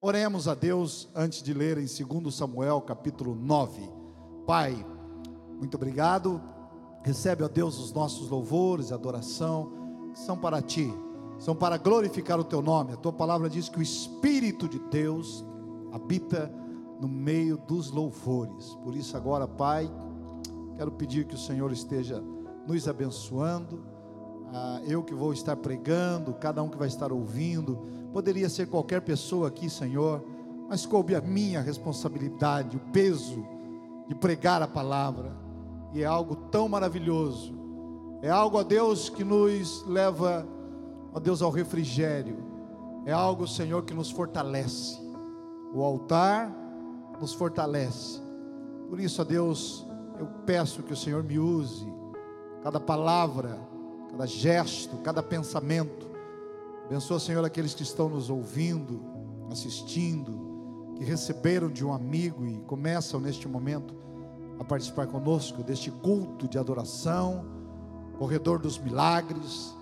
Oremos a Deus antes de ler em 2 Samuel capítulo 9. Pai, muito obrigado. Recebe, ó Deus, os nossos louvores e adoração, que são para ti, são para glorificar o teu nome. A tua palavra diz que o Espírito de Deus habita no meio dos louvores. Por isso, agora, Pai, quero pedir que o Senhor esteja nos abençoando. Ah, eu que vou estar pregando, cada um que vai estar ouvindo Poderia ser qualquer pessoa aqui, Senhor, mas coube a minha responsabilidade, o peso de pregar a palavra. E é algo tão maravilhoso. É algo, a Deus, que nos leva, a Deus, ao refrigério. É algo, Senhor, que nos fortalece. O altar nos fortalece. Por isso, a Deus, eu peço que o Senhor me use cada palavra, cada gesto, cada pensamento Abençoa, Senhor, aqueles que estão nos ouvindo, assistindo, que receberam de um amigo e começam neste momento a participar conosco deste culto de adoração, corredor dos milagres,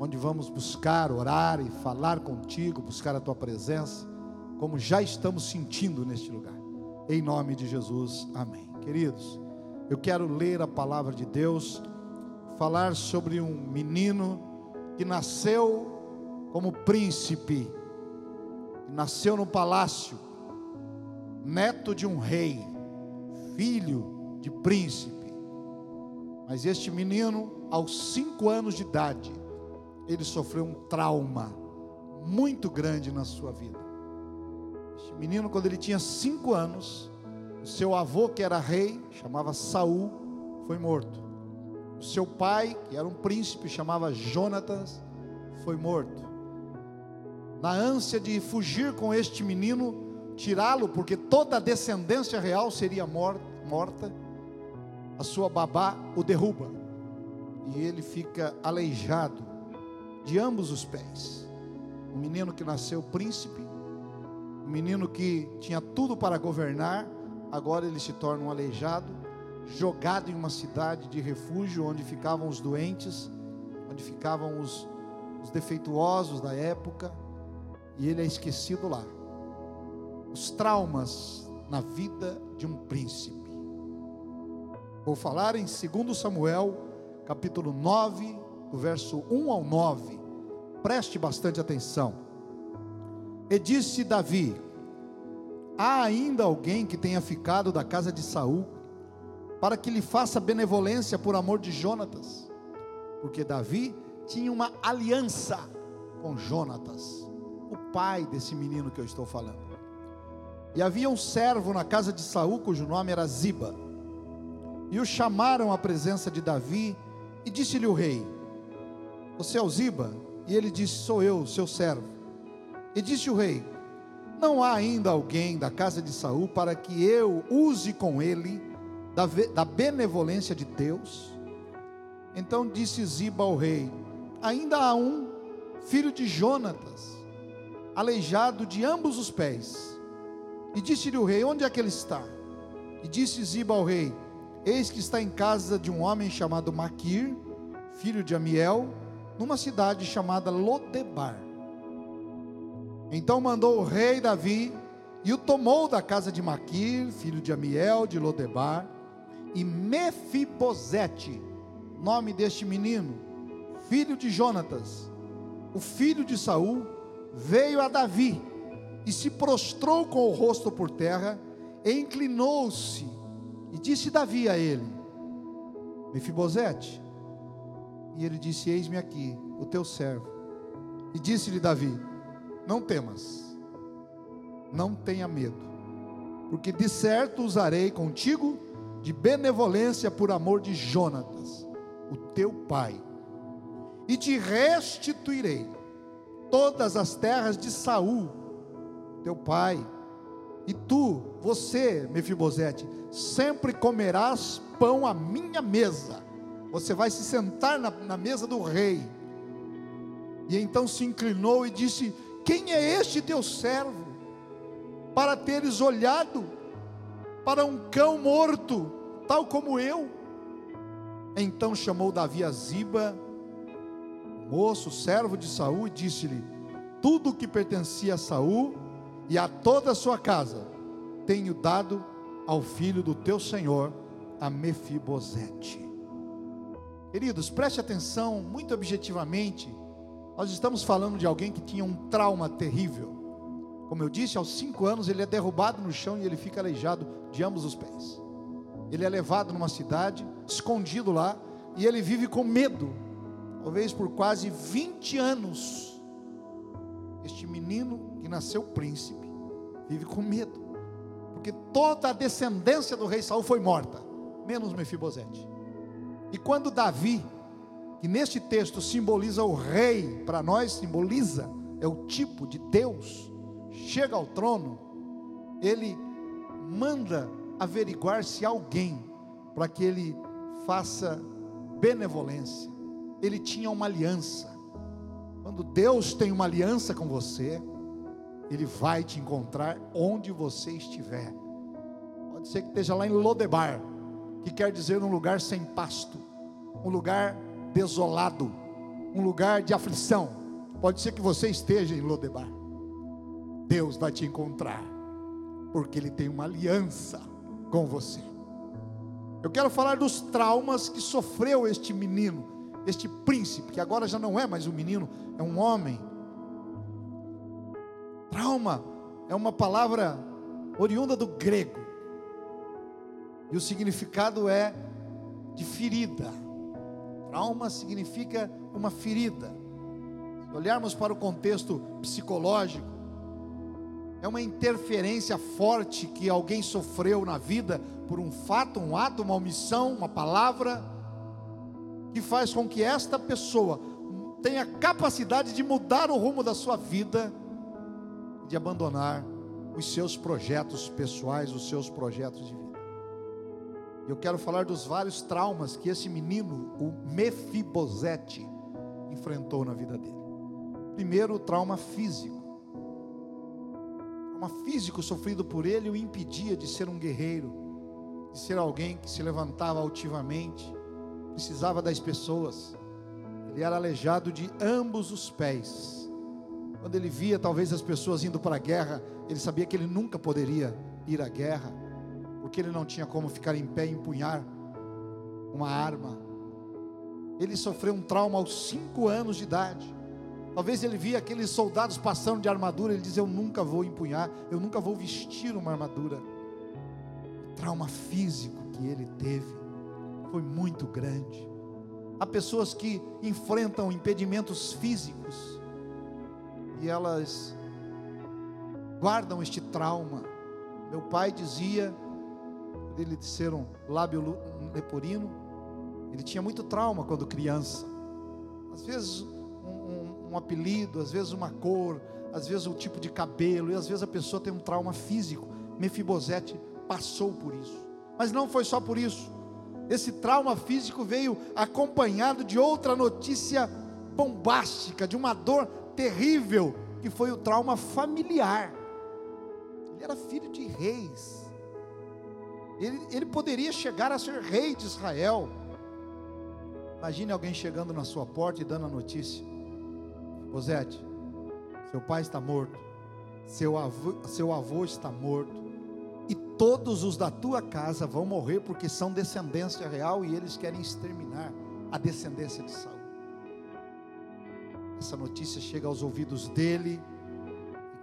onde vamos buscar, orar e falar contigo, buscar a tua presença, como já estamos sentindo neste lugar. Em nome de Jesus, amém. Queridos, eu quero ler a palavra de Deus, falar sobre um menino que nasceu como príncipe, nasceu no palácio, neto de um rei, filho de príncipe. Mas este menino, aos cinco anos de idade, ele sofreu um trauma muito grande na sua vida. Este menino, quando ele tinha cinco anos, seu avô, que era rei, chamava Saul, foi morto. O seu pai, que era um príncipe, chamava Jonatas, foi morto na ânsia de fugir com este menino, tirá-lo, porque toda a descendência real seria morta, a sua babá o derruba, e ele fica aleijado de ambos os pés. O menino que nasceu príncipe, o menino que tinha tudo para governar, agora ele se torna um aleijado, jogado em uma cidade de refúgio onde ficavam os doentes, onde ficavam os, os defeituosos da época e ele é esquecido lá. Os traumas na vida de um príncipe. Vou falar em 2 Samuel, capítulo 9, do verso 1 ao 9. Preste bastante atenção. E disse Davi: Há ainda alguém que tenha ficado da casa de Saul, para que lhe faça benevolência por amor de Jonatas? Porque Davi tinha uma aliança com Jonatas o pai desse menino que eu estou falando. E havia um servo na casa de Saul, cujo nome era Ziba. E o chamaram à presença de Davi, e disse-lhe o rei: Você é o Ziba? E ele disse: Sou eu, seu servo. E disse o rei: Não há ainda alguém da casa de Saul para que eu use com ele da, da benevolência de Deus? Então disse Ziba ao rei: Ainda há um, filho de Jonatas aleijado de ambos os pés. E disse-lhe o rei: Onde é que ele está? E disse Ziba ao rei: Eis que está em casa de um homem chamado Maquir, filho de Amiel, numa cidade chamada Lodebar. Então mandou o rei Davi e o tomou da casa de Maquir, filho de Amiel, de Lodebar, e Mefibosete, nome deste menino, filho de Jonatas, o filho de Saul, veio a Davi e se prostrou com o rosto por terra e inclinou-se e disse Davi a ele: Mefibosete. E ele disse: Eis-me aqui, o teu servo. E disse-lhe Davi: Não temas, não tenha medo, porque de certo usarei contigo de benevolência por amor de Jonatas, o teu pai, e te restituirei todas as terras de Saul, teu pai. E tu, você, Mefibosete, sempre comerás pão à minha mesa. Você vai se sentar na, na mesa do rei. E então se inclinou e disse: Quem é este teu servo? Para teres olhado para um cão morto, tal como eu. Então chamou Davi a Ziba moço, servo de Saul, e disse-lhe: Tudo que pertencia a Saul e a toda a sua casa tenho dado ao filho do teu senhor, a Mefibosete. Queridos, preste atenção muito objetivamente. Nós estamos falando de alguém que tinha um trauma terrível. Como eu disse, aos cinco anos ele é derrubado no chão e ele fica aleijado de ambos os pés. Ele é levado numa cidade, escondido lá, e ele vive com medo, talvez por quase 20 anos. Este menino que nasceu príncipe vive com medo, porque toda a descendência do rei Saul foi morta, menos Mefibosete. E quando Davi, que neste texto simboliza o rei, para nós simboliza, é o tipo de Deus, chega ao trono, ele manda averiguar se alguém para que ele faça benevolência. Ele tinha uma aliança. Quando Deus tem uma aliança com você, Ele vai te encontrar onde você estiver. Pode ser que esteja lá em Lodebar, que quer dizer um lugar sem pasto, um lugar desolado, um lugar de aflição. Pode ser que você esteja em Lodebar. Deus vai te encontrar, porque Ele tem uma aliança com você. Eu quero falar dos traumas que sofreu este menino, este príncipe, que agora já não é mais um menino, é um homem. Trauma é uma palavra oriunda do grego, e o significado é de ferida. Trauma significa uma ferida. Se olharmos para o contexto psicológico, é uma interferência forte que alguém sofreu na vida por um fato, um ato, uma omissão, uma palavra, que faz com que esta pessoa tenha capacidade de mudar o rumo da sua vida, de abandonar os seus projetos pessoais, os seus projetos de vida. Eu quero falar dos vários traumas que esse menino, o Mefibosete, enfrentou na vida dele. Primeiro, o trauma físico trauma físico sofrido por ele o impedia de ser um guerreiro, de ser alguém que se levantava altivamente, precisava das pessoas. Ele era aleijado de ambos os pés. Quando ele via talvez as pessoas indo para a guerra, ele sabia que ele nunca poderia ir à guerra, porque ele não tinha como ficar em pé e empunhar uma arma. Ele sofreu um trauma aos cinco anos de idade. Talvez ele via aqueles soldados passando de armadura, ele diz: Eu nunca vou empunhar, eu nunca vou vestir uma armadura. O trauma físico que ele teve foi muito grande. Há pessoas que enfrentam impedimentos físicos e elas guardam este trauma. Meu pai dizia, dele de ser um lábio leporino, ele tinha muito trauma quando criança. Às vezes um apelido, às vezes uma cor, às vezes o tipo de cabelo, e às vezes a pessoa tem um trauma físico. Mefibosete passou por isso. Mas não foi só por isso. Esse trauma físico veio acompanhado de outra notícia bombástica, de uma dor terrível, que foi o trauma familiar. Ele era filho de reis. Ele, ele poderia chegar a ser rei de Israel. Imagine alguém chegando na sua porta e dando a notícia: Bozete, seu pai está morto, seu avô, seu avô está morto, todos os da tua casa vão morrer porque são descendência real e eles querem exterminar a descendência de Saul. Essa notícia chega aos ouvidos dele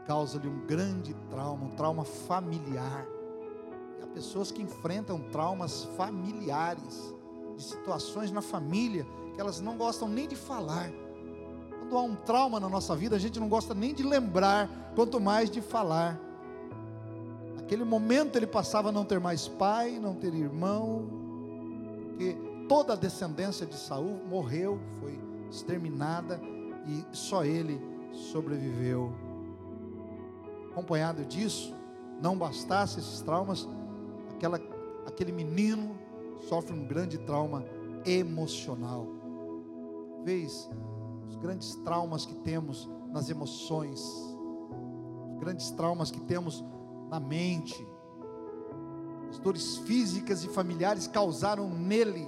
e causa-lhe um grande trauma, um trauma familiar. E há pessoas que enfrentam traumas familiares, de situações na família que elas não gostam nem de falar quando há um trauma na nossa vida, a gente não gosta nem de lembrar, quanto mais de falar. Naquele momento ele passava a não ter mais pai, não ter irmão, porque toda a descendência de Saul morreu, foi exterminada e só ele sobreviveu. Acompanhado disso, não bastasse esses traumas, aquela, aquele menino sofre um grande trauma emocional. Talvez os grandes traumas que temos nas emoções, os grandes traumas que temos na mente, as dores físicas e familiares causaram nele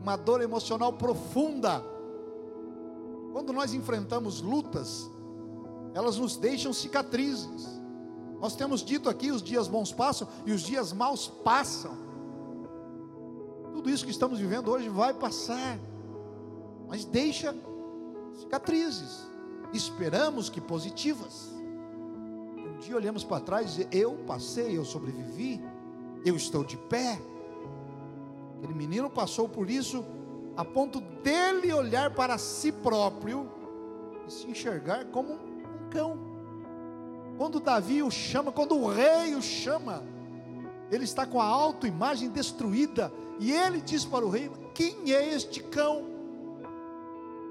uma dor emocional profunda. Quando nós enfrentamos lutas, elas nos deixam cicatrizes. Nós temos dito aqui: os dias bons passam e os dias maus passam. Tudo isso que estamos vivendo hoje vai passar, mas deixa cicatrizes, esperamos que positivas. Dia olhamos para trás e eu passei, eu sobrevivi, eu estou de pé. Aquele menino passou por isso a ponto dele olhar para si próprio e se enxergar como um cão. Quando Davi o chama, quando o rei o chama, ele está com a autoimagem destruída e ele diz para o rei: Quem é este cão?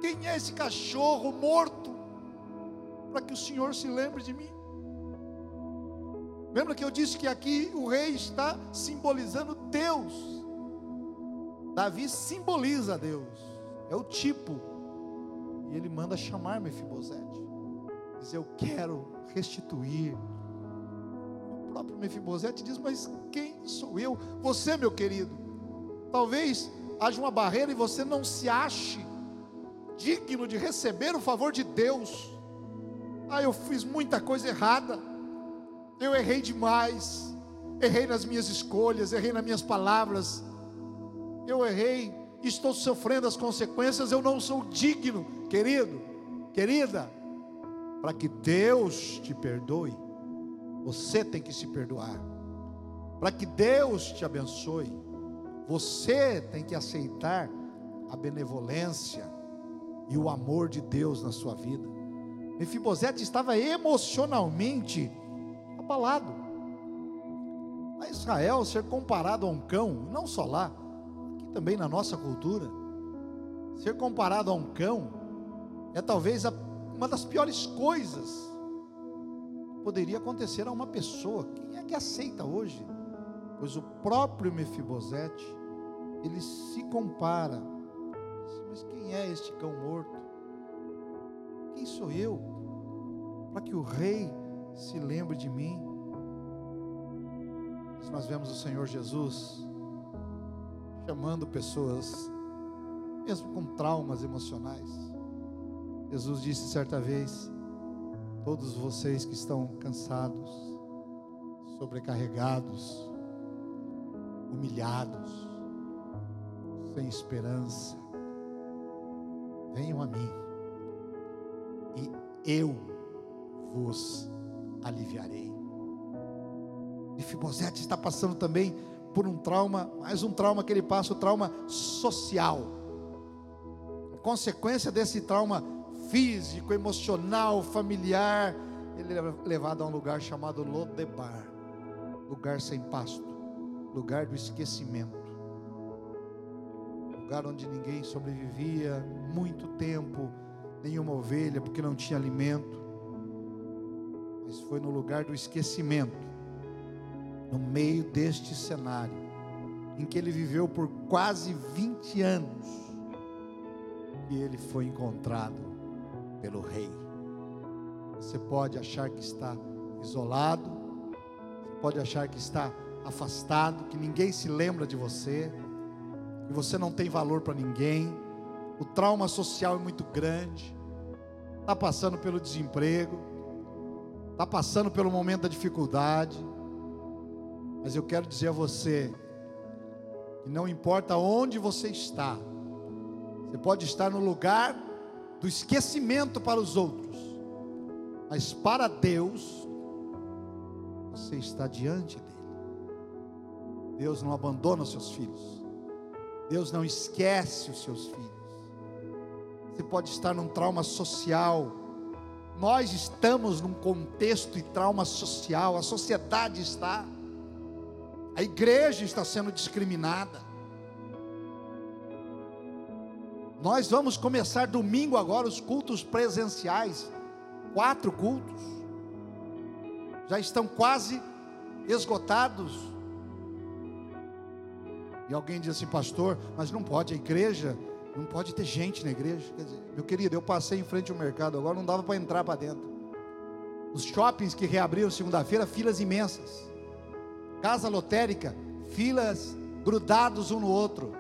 Quem é esse cachorro morto? Para que o Senhor se lembre de mim. Lembra que eu disse que aqui o rei está simbolizando Deus. Davi simboliza Deus, é o tipo. E ele manda chamar Mefibosete. Diz: Eu quero restituir. O próprio Mefibosete diz: Mas quem sou eu? Você, meu querido. Talvez haja uma barreira e você não se ache digno de receber o favor de Deus. Ah, eu fiz muita coisa errada. Eu errei demais. Errei nas minhas escolhas, errei nas minhas palavras eu errei, estou sofrendo as consequências, eu não sou digno, querido, querida, para que Deus te perdoe, você tem que se perdoar, para que Deus te abençoe, você tem que aceitar a benevolência e o amor de Deus na sua vida. Mefibosete estava emocionalmente abalado. A Israel ser comparado a um cão, não só lá, também na nossa cultura. Ser comparado a um cão é talvez a, uma das piores coisas que poderia acontecer a uma pessoa. Quem é que aceita hoje? Pois o próprio Mefibosete, ele se compara. Mas quem é este cão morto? Quem sou eu? Para que o rei se lembre de mim. Nós vemos o Senhor Jesus chamando pessoas, mesmo com traumas emocionais. Jesus disse certa vez: Todos vocês que estão cansados, sobrecarregados, humilhados, sem esperança, venham a mim e eu vos aliviarei. E Fibosete está passando também por um trauma, mais um trauma que ele passa, o trauma social. A consequência desse trauma físico, emocional, familiar, ele é levado a um lugar chamado Lodebar, lugar sem pasto, lugar do esquecimento. Lugar onde ninguém sobrevivia muito tempo, nenhuma ovelha, porque não tinha alimento. Foi no lugar do esquecimento no meio deste cenário, em que ele viveu por quase 20 anos, e ele foi encontrado pelo rei. Você pode achar que está isolado, você pode achar que está afastado, que ninguém se lembra de você, que você não tem valor para ninguém, o trauma social é muito grande, está passando pelo desemprego, está passando pelo momento da dificuldade, mas eu quero dizer a você que não importa onde você está, você pode estar no lugar do esquecimento para os outros, mas para Deus, você está diante dEle. Deus não abandona os seus filhos, Deus não esquece os seus filhos. Você pode estar num trauma social, nós estamos num contexto de trauma social, a sociedade está. A igreja está sendo discriminada. Nós vamos começar domingo agora os cultos presenciais. Quatro cultos. Já estão quase esgotados. E alguém diz assim, pastor, mas não pode, a igreja, não pode ter gente na igreja. Quer dizer, meu querido, eu passei em frente ao mercado agora, não dava para entrar para dentro. Os shoppings que reabriram segunda-feira, filas imensas casa lotérica, filas grudados um no outro.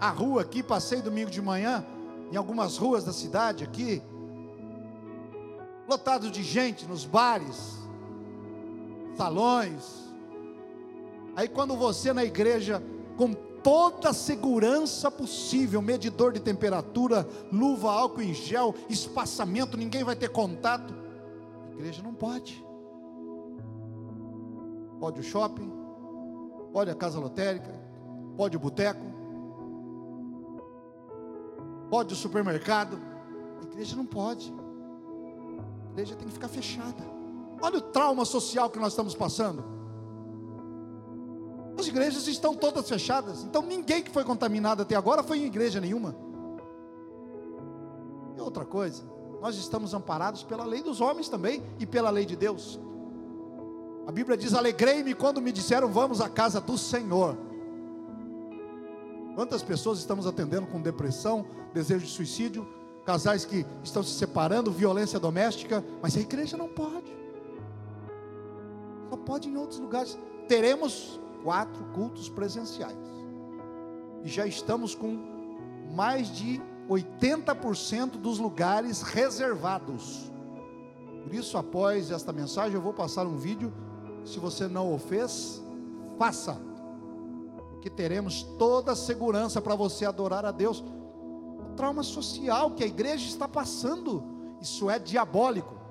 A rua aqui, passei domingo de manhã, em algumas ruas da cidade aqui, lotado de gente nos bares, salões. Aí quando você na igreja, com toda a segurança possível, medidor de temperatura, luva, álcool em gel, espaçamento, ninguém vai ter contato. A igreja não pode. Pode o shopping, pode a casa lotérica, pode o boteco, pode o supermercado. A igreja não pode. A igreja tem que ficar fechada. Olha o trauma social que nós estamos passando. As igrejas estão todas fechadas. Então ninguém que foi contaminado até agora foi em igreja nenhuma. E outra coisa, nós estamos amparados pela lei dos homens também e pela lei de Deus. A Bíblia diz: Alegrei-me quando me disseram, vamos à casa do Senhor. Quantas pessoas estamos atendendo com depressão, desejo de suicídio, casais que estão se separando, violência doméstica, mas a igreja não pode. Só pode em outros lugares. Teremos quatro cultos presenciais. E já estamos com mais de 80% dos lugares reservados. Por isso, após esta mensagem, eu vou passar um vídeo. Se você não o fez, faça. Porque teremos toda a segurança para você adorar a Deus. O trauma social que a igreja está passando, isso é diabólico.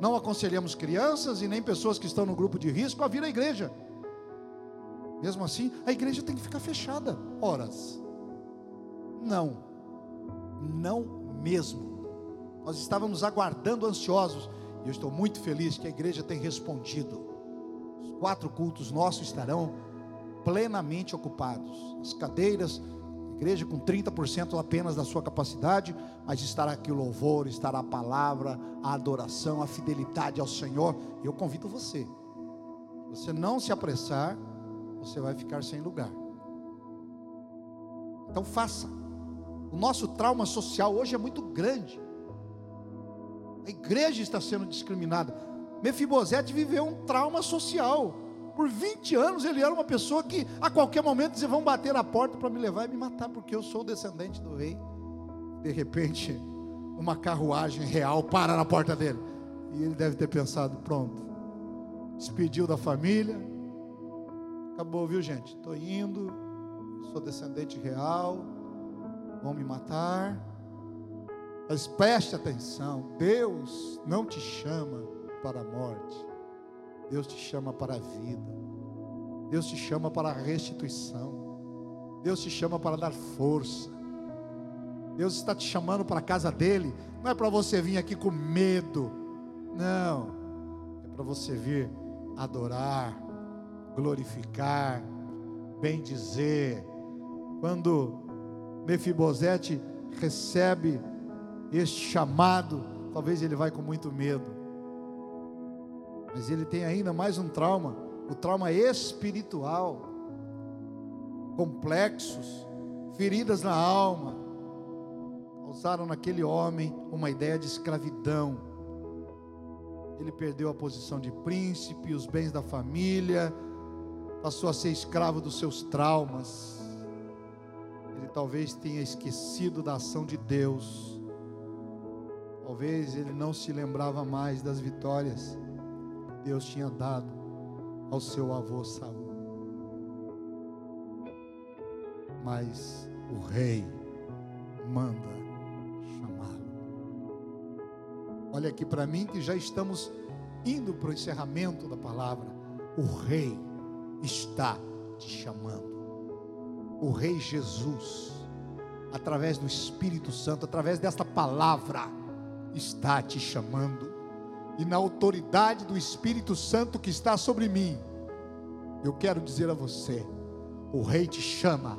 Não aconselhamos crianças e nem pessoas que estão no grupo de risco a vir à igreja. Mesmo assim, a igreja tem que ficar fechada horas. Não, não mesmo. Nós estávamos aguardando ansiosos e eu estou muito feliz que a igreja tem respondido. Os quatro cultos nossos estarão plenamente ocupados. As cadeiras, igreja com 30% apenas da sua capacidade, mas estará aqui o louvor, estará a palavra, a adoração, a fidelidade ao Senhor. Eu convido você, você não se apressar, você vai ficar sem lugar. Então faça. O nosso trauma social hoje é muito grande. A igreja está sendo discriminada. Mefibosete viveu um trauma social. Por 20 anos ele era uma pessoa que a qualquer momento dizia: vão bater na porta para me levar e me matar, porque eu sou descendente do rei. De repente, uma carruagem real para na porta dele. E ele deve ter pensado: pronto, despediu da família, Acabou, viu gente? Estou indo, sou descendente real, vão me matar. Mas preste atenção: Deus não te chama para a morte, Deus te chama para a vida, Deus te chama para a restituição, Deus te chama para dar força. Deus está te chamando para a casa dele, não é para você vir aqui com medo, não, é para você vir adorar, glorificar, bendizer. Quando Mefibosete recebe este chamado, talvez ele vai com muito medo. Mas ele tem ainda mais um trauma, o trauma espiritual. Complexos, feridas na alma, causaram naquele homem uma ideia de escravidão. Ele perdeu a posição de príncipe, os bens da família, passou a ser escravo dos seus traumas. Ele talvez tenha esquecido da ação de Deus. Talvez ele não se lembrava mais das vitórias que Deus tinha dado ao seu avô Saul. Mas o rei manda chamá-lo. Olha aqui para mim que já estamos indo para o encerramento da palavra. O rei está te chamando. O Rei Jesus, através do Espírito Santo, através desta palavra, está te chamando. E na autoridade do Espírito Santo que está sobre mim, eu quero dizer a você: o Rei te chama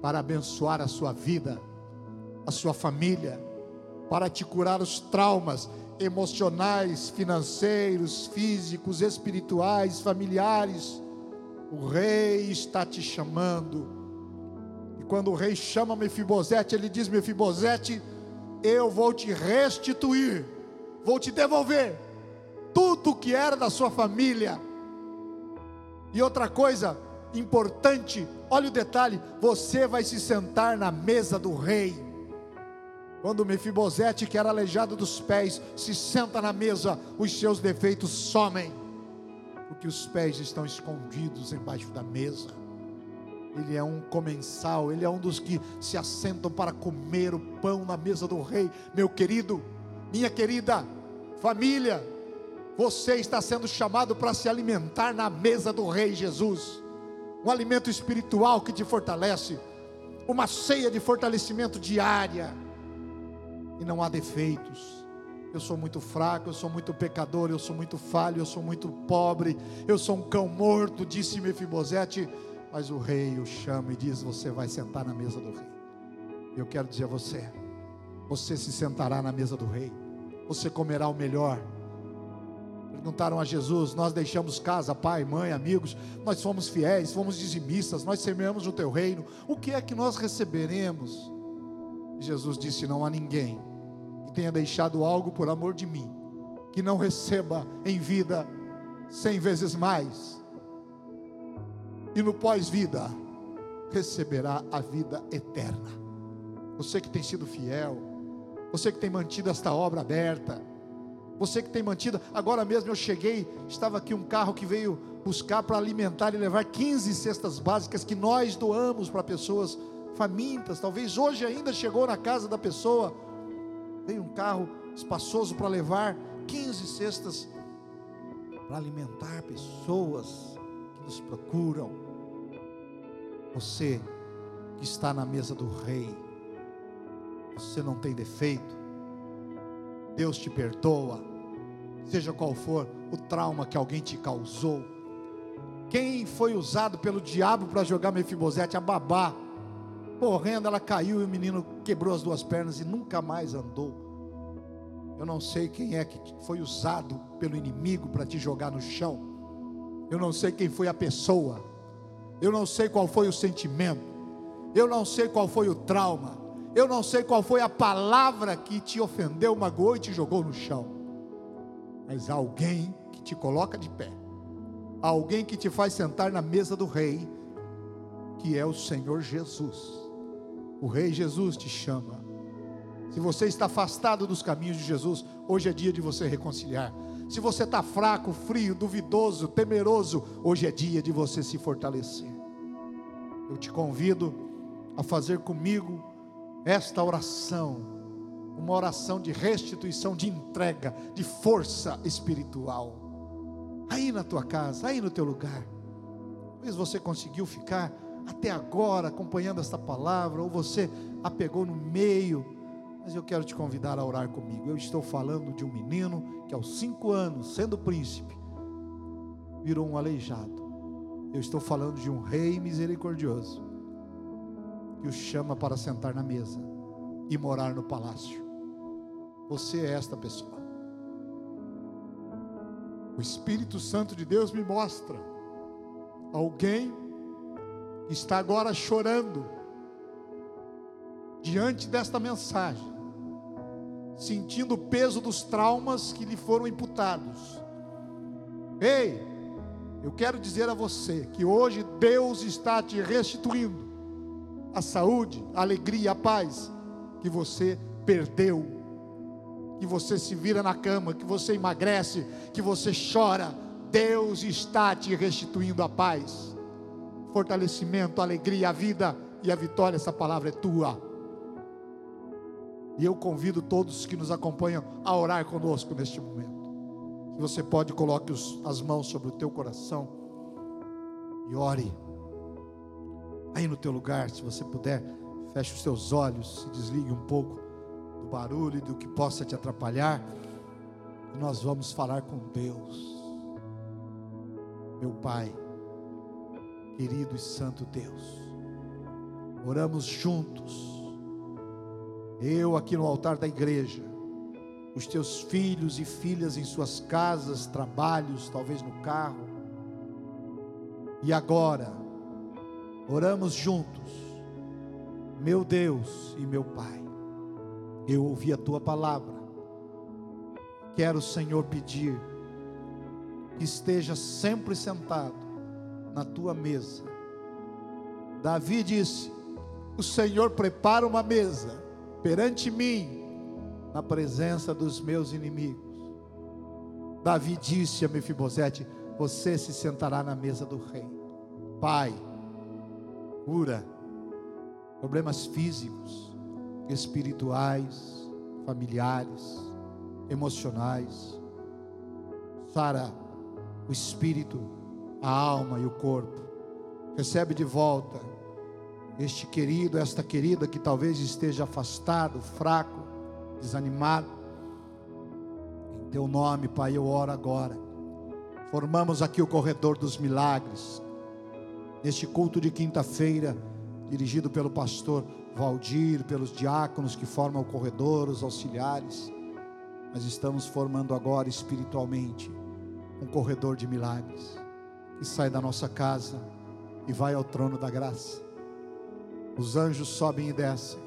para abençoar a sua vida, a sua família, para te curar os traumas emocionais, financeiros, físicos, espirituais, familiares o rei está te chamando. E quando o rei chama Mefibosete, ele diz: Mefibosete, eu vou te restituir, vou te devolver tudo que era da sua família. E outra coisa importante, olha o detalhe: você vai se sentar na mesa do rei. Quando Mefibosete, que era aleijado dos pés, se senta na mesa, os seus defeitos somem porque os pés estão escondidos embaixo da mesa. Ele é um comensal, ele é um dos que se assentam para comer o pão na mesa do rei. Meu querido, minha querida família, você está sendo chamado para se alimentar na mesa do rei Jesus. Um alimento espiritual que te fortalece, uma ceia de fortalecimento diária. E não há defeitos. Eu sou muito fraco, eu sou muito pecador, eu sou muito falho, eu sou muito pobre, eu sou um cão morto, disse Mefibosete mas o rei o chama e diz: Você vai sentar na mesa do rei. Eu quero dizer a você: Você se sentará na mesa do rei. Você comerá o melhor. Perguntaram a Jesus: Nós deixamos casa, pai, mãe, amigos. Nós fomos fiéis, fomos dizimistas. Nós semeamos o teu reino. O que é que nós receberemos? Jesus disse: Não há ninguém que tenha deixado algo por amor de mim, que não receba em vida cem vezes mais e no pós-vida receberá a vida eterna. Você que tem sido fiel, você que tem mantido esta obra aberta, você que tem mantido, agora mesmo eu cheguei, estava aqui um carro que veio buscar para alimentar e levar 15 cestas básicas que nós doamos para pessoas famintas. Talvez hoje ainda chegou na casa da pessoa, veio um carro espaçoso para levar 15 cestas para alimentar pessoas que nos procuram. Você que está na mesa do rei, você não tem defeito, Deus te perdoa, seja qual for o trauma que alguém te causou. Quem foi usado pelo diabo para jogar Mefibosete? A babá, correndo, ela caiu e o menino quebrou as duas pernas e nunca mais andou. Eu não sei quem é que foi usado pelo inimigo para te jogar no chão. Eu não sei quem foi a pessoa. Eu não sei qual foi o sentimento. Eu não sei qual foi o trauma. Eu não sei qual foi a palavra que te ofendeu, magoou e te jogou no chão. Mas alguém que te coloca de pé. Alguém que te faz sentar na mesa do rei, que é o Senhor Jesus. O rei Jesus te chama. Se você está afastado dos caminhos de Jesus, hoje é dia de você reconciliar. Se você está fraco, frio, duvidoso, temeroso, hoje é dia de você se fortalecer. Eu te convido a fazer comigo esta oração, uma oração de restituição, de entrega, de força espiritual. Aí na tua casa, aí no teu lugar. Talvez você conseguiu ficar até agora acompanhando esta palavra, ou você a pegou no meio mas eu quero te convidar a orar comigo. Eu estou falando de um menino que, aos cinco anos, sendo príncipe, virou um aleijado. Eu estou falando de um rei misericordioso que o chama para sentar na mesa e morar no palácio. Você é esta pessoa. O Espírito Santo de Deus me mostra alguém está agora chorando diante desta mensagem, sentindo o peso dos traumas que lhe foram imputados. Ei, eu quero dizer a você que hoje Deus está te restituindo a saúde, a alegria, a paz que você perdeu. Que você se vira na cama, que você emagrece, que você chora. Deus está te restituindo a paz, fortalecimento, a alegria, a vida e a vitória. Essa palavra é tua. E eu convido todos que nos acompanham a orar conosco neste momento. Se você pode, coloque os, as mãos sobre o teu coração e ore. Aí no teu lugar, se você puder, feche os teus olhos, se desligue um pouco do barulho e do que possa te atrapalhar. E nós vamos falar com Deus. Meu Pai, querido e santo Deus. Oramos juntos eu aqui no altar da igreja, os teus filhos e filhas em suas casas, trabalhos, talvez no carro. E agora, oramos juntos, meu Deus e meu Pai, eu ouvi a tua palavra, quero, Senhor, pedir que esteja sempre sentado na tua mesa. Davi disse: O Senhor prepara uma mesa perante mim, na presença dos meus inimigos. Davi disse a Mefibosete: você se sentará na mesa do rei. Pai, cura problemas físicos, espirituais, familiares, emocionais. Sara o espírito, a alma e o corpo. Recebe de volta este querido, esta querida que talvez esteja afastado, fraco, desanimado. Em teu nome, Pai, eu oro agora. Formamos aqui o corredor dos milagres. Neste culto de quinta-feira, dirigido pelo pastor Valdir, pelos diáconos que formam o corredor, os auxiliares. Nós estamos formando agora espiritualmente um corredor de milagres que sai da nossa casa e vai ao trono da graça. Os anjos sobem e descem,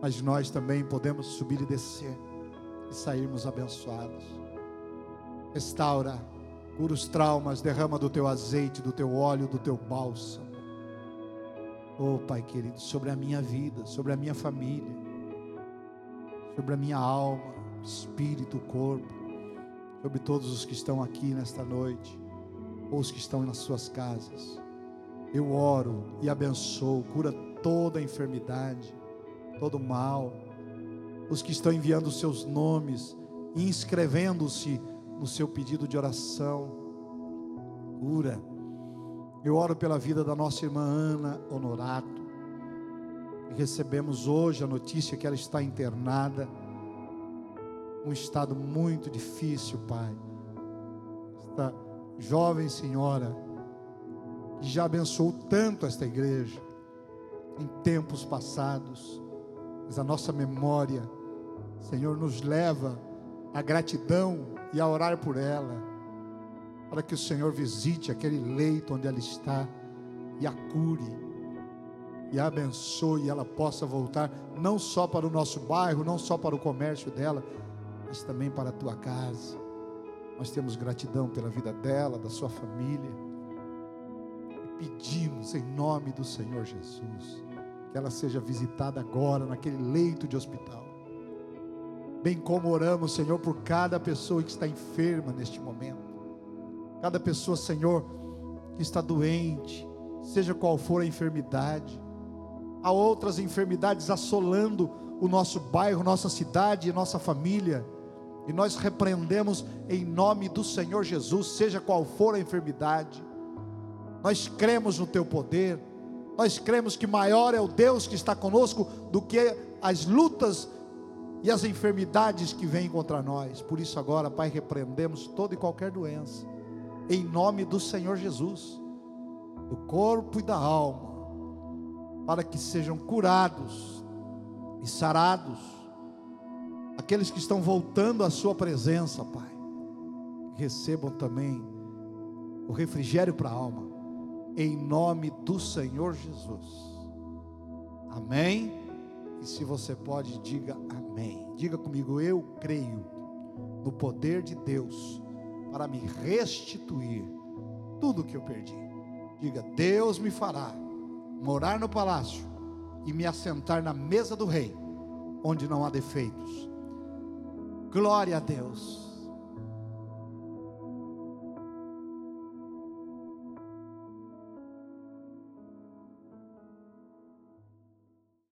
mas nós também podemos subir e descer e sairmos abençoados. Restaura, cura os traumas, derrama do teu azeite, do teu óleo, do teu bálsamo. Oh, Pai querido, sobre a minha vida, sobre a minha família, sobre a minha alma, espírito, corpo, sobre todos os que estão aqui nesta noite, ou os que estão nas suas casas. Eu oro e abençoo, cura toda enfermidade, todo mal. Os que estão enviando os seus nomes e inscrevendo-se no seu pedido de oração, cura. Eu oro pela vida da nossa irmã Ana Honorato. Recebemos hoje a notícia que ela está internada um estado muito difícil, Pai. Esta jovem senhora que já abençoou tanto esta igreja em tempos passados, mas a nossa memória, Senhor, nos leva à gratidão e a orar por ela, para que o Senhor visite aquele leito onde ela está e a cure e a abençoe e ela possa voltar não só para o nosso bairro, não só para o comércio dela, mas também para a tua casa. Nós temos gratidão pela vida dela, da sua família. E pedimos em nome do Senhor Jesus que ela seja visitada agora naquele leito de hospital. Bem como oramos, Senhor, por cada pessoa que está enferma neste momento. Cada pessoa, Senhor, que está doente, seja qual for a enfermidade. Há outras enfermidades assolando o nosso bairro, nossa cidade, nossa família e nós repreendemos em nome do Senhor Jesus, seja qual for a enfermidade. Nós cremos no teu poder. Nós cremos que maior é o Deus que está conosco do que as lutas e as enfermidades que vêm contra nós. Por isso agora, Pai, repreendemos toda e qualquer doença em nome do Senhor Jesus, do corpo e da alma, para que sejam curados e sarados aqueles que estão voltando à Sua presença, Pai, recebam também o refrigério para a alma, em nome do Senhor Jesus. Amém? E se você pode, diga amém. Diga comigo, eu creio no poder de Deus para me restituir tudo que eu perdi. Diga, Deus me fará morar no palácio e me assentar na mesa do rei, onde não há defeitos Glória a Deus.